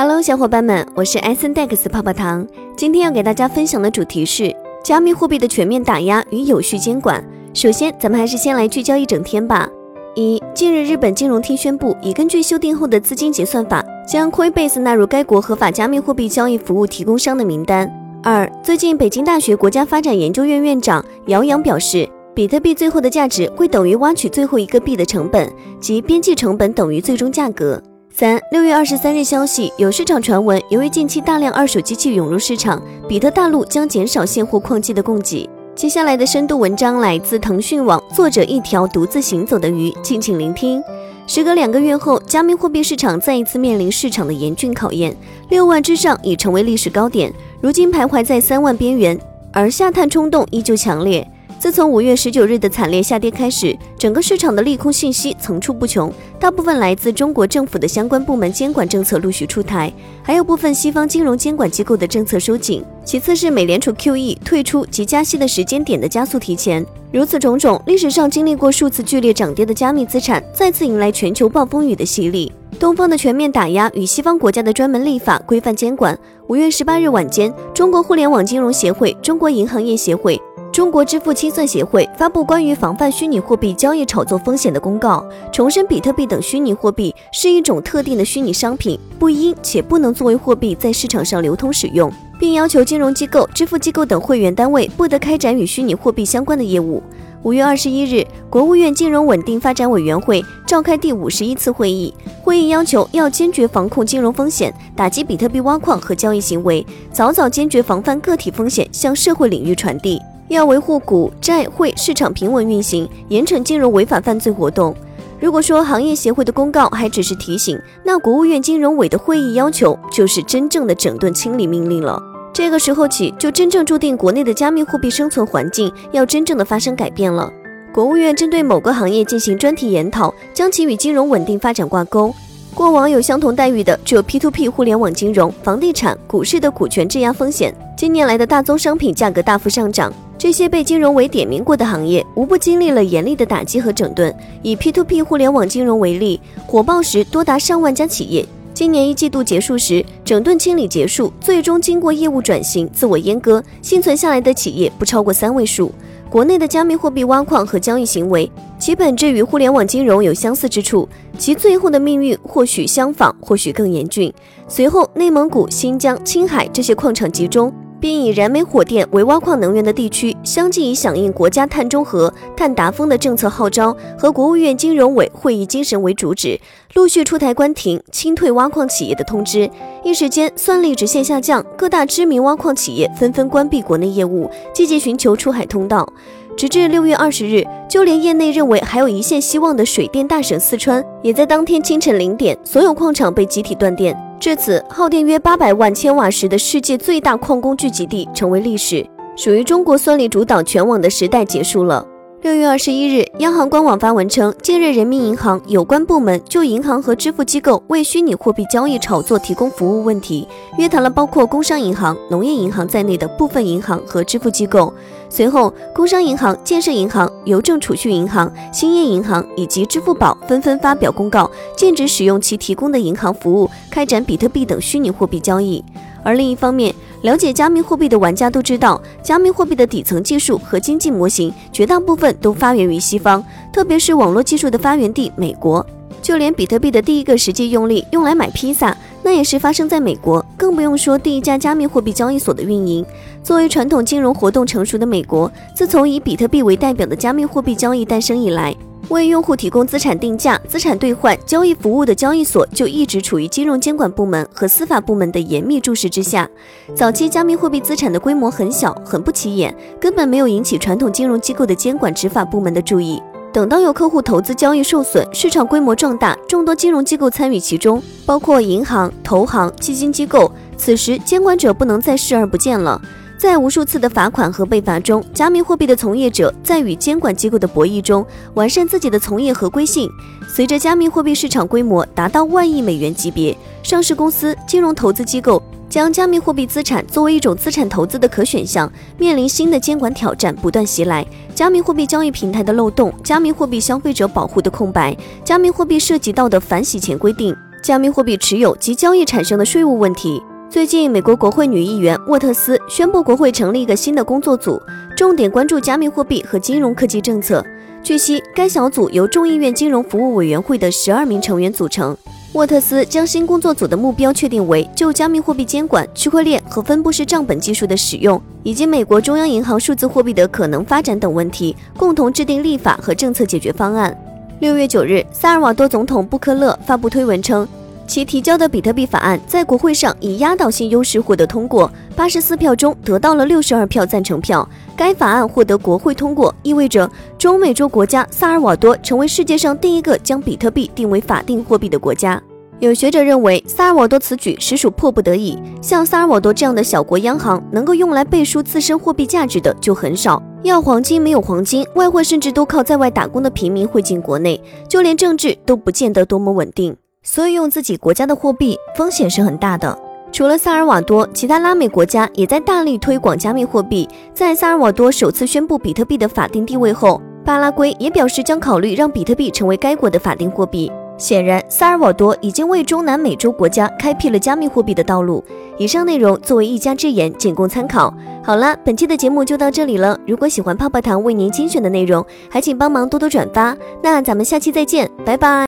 Hello，小伙伴们，我是 S N Dex 泡泡糖。今天要给大家分享的主题是加密货币的全面打压与有序监管。首先，咱们还是先来聚焦一整天吧。一，近日日本金融厅宣布，已根据修订后的资金结算法，将 Coinbase 纳入该国合法加密货币交易服务提供商的名单。二，最近北京大学国家发展研究院院长姚洋表示，比特币最后的价值会等于挖取最后一个币的成本，即边际成本等于最终价格。三六月二十三日消息，有市场传闻，由于近期大量二手机器涌入市场，比特大陆将减少现货矿机的供给。接下来的深度文章来自腾讯网，作者一条独自行走的鱼，敬请聆听。时隔两个月后，加密货币市场再一次面临市场的严峻考验，六万之上已成为历史高点，如今徘徊在三万边缘，而下探冲动依旧强烈。自从五月十九日的惨烈下跌开始，整个市场的利空信息层出不穷，大部分来自中国政府的相关部门监管政策陆续出台，还有部分西方金融监管机构的政策收紧。其次是美联储 QE 退出及加息的时间点的加速提前。如此种种，历史上经历过数次剧烈涨跌的加密资产再次迎来全球暴风雨的洗礼。东方的全面打压与西方国家的专门立法规范监管。五月十八日晚间，中国互联网金融协会、中国银行业协会。中国支付清算协会发布关于防范虚拟货币交易炒作风险的公告，重申比特币等虚拟货币是一种特定的虚拟商品，不应且不能作为货币在市场上流通使用，并要求金融机构、支付机构等会员单位不得开展与虚拟货币相关的业务。五月二十一日，国务院金融稳定发展委员会召开第五十一次会议，会议要求要坚决防控金融风险，打击比特币挖矿和交易行为，早早坚决防范个体风险向社会领域传递。要维护股债汇市场平稳运行，严惩金融违法犯罪活动。如果说行业协会的公告还只是提醒，那国务院金融委的会议要求就是真正的整顿清理命令了。这个时候起，就真正注定国内的加密货币生存环境要真正的发生改变了。国务院针对某个行业进行专题研讨，将其与金融稳定发展挂钩。过往有相同待遇的只有 P2P 互联网金融、房地产、股市的股权质押风险。近年来的大宗商品价格大幅上涨。这些被金融委点名过的行业，无不经历了严厉的打击和整顿。以 P2P 互联网金融为例，火爆时多达上万家企业。今年一季度结束时，整顿清理结束，最终经过业务转型、自我阉割，幸存下来的企业不超过三位数。国内的加密货币挖矿和交易行为，其本质与互联网金融有相似之处，其最后的命运或许相仿，或许更严峻。随后，内蒙古、新疆、青海这些矿场集中。并以燃煤火电为挖矿能源的地区，相继以响应国家碳中和、碳达峰的政策号召和国务院金融委会议精神为主旨，陆续出台关停、清退挖矿企业的通知。一时间，算力直线下降，各大知名挖矿企业纷纷关闭国内业务，积极寻求出海通道。直至六月二十日，就连业内认为还有一线希望的水电大省四川，也在当天清晨零点，所有矿场被集体断电。至此，耗电约八百万千瓦时的世界最大矿工聚集地成为历史，属于中国算力主导全网的时代结束了。六月二十一日，央行官网发文称，近日人民银行有关部门就银行和支付机构为虚拟货币交易炒作提供服务问题，约谈了包括工商银行、农业银行在内的部分银行和支付机构。随后，工商银行、建设银行、邮政储蓄银行、兴业银行以及支付宝纷纷发表公告，禁止使用其提供的银行服务开展比特币等虚拟货币交易。而另一方面，了解加密货币的玩家都知道，加密货币的底层技术和经济模型绝大部分都发源于西方，特别是网络技术的发源地美国。就连比特币的第一个实际用例用来买披萨，那也是发生在美国，更不用说第一家加密货币交易所的运营。作为传统金融活动成熟的美国，自从以比特币为代表的加密货币交易诞生以来，为用户提供资产定价、资产兑换、交易服务的交易所就一直处于金融监管部门和司法部门的严密注视之下。早期加密货币资产的规模很小，很不起眼，根本没有引起传统金融机构的监管执法部门的注意。等到有客户投资交易受损，市场规模壮大，众多金融机构参与其中，包括银行、投行、基金机构，此时监管者不能再视而不见了。在无数次的罚款和被罚中，加密货币的从业者在与监管机构的博弈中完善自己的从业合规性。随着加密货币市场规模达到万亿美元级别，上市公司、金融投资机构将加密货币资产作为一种资产投资的可选项，面临新的监管挑战不断袭来。加密货币交易平台的漏洞、加密货币消费者保护的空白、加密货币涉及到的反洗钱规定。加密货币持有及交易产生的税务问题。最近，美国国会女议员沃特斯宣布，国会成立一个新的工作组，重点关注加密货币和金融科技政策。据悉，该小组由众议院金融服务委员会的十二名成员组成。沃特斯将新工作组的目标确定为就加密货币监管、区块链和分布式账本技术的使用，以及美国中央银行数字货币的可能发展等问题，共同制定立法和政策解决方案。六月九日，萨尔瓦多总统布克勒发布推文称。其提交的比特币法案在国会上以压倒性优势获得通过，八十四票中得到了六十二票赞成票。该法案获得国会通过，意味着中美洲国家萨尔瓦多成为世界上第一个将比特币定为法定货币的国家。有学者认为，萨尔瓦多此举实属迫不得已。像萨尔瓦多这样的小国央行，能够用来背书自身货币价值的就很少。要黄金没有黄金，外汇甚至都靠在外打工的平民汇进国内，就连政治都不见得多么稳定。所以用自己国家的货币风险是很大的。除了萨尔瓦多，其他拉美国家也在大力推广加密货币。在萨尔瓦多首次宣布比特币的法定地位后，巴拉圭也表示将考虑让比特币成为该国的法定货币。显然，萨尔瓦多已经为中南美洲国家开辟了加密货币的道路。以上内容作为一家之言，仅供参考。好了，本期的节目就到这里了。如果喜欢泡泡糖为您精选的内容，还请帮忙多多转发。那咱们下期再见，拜拜。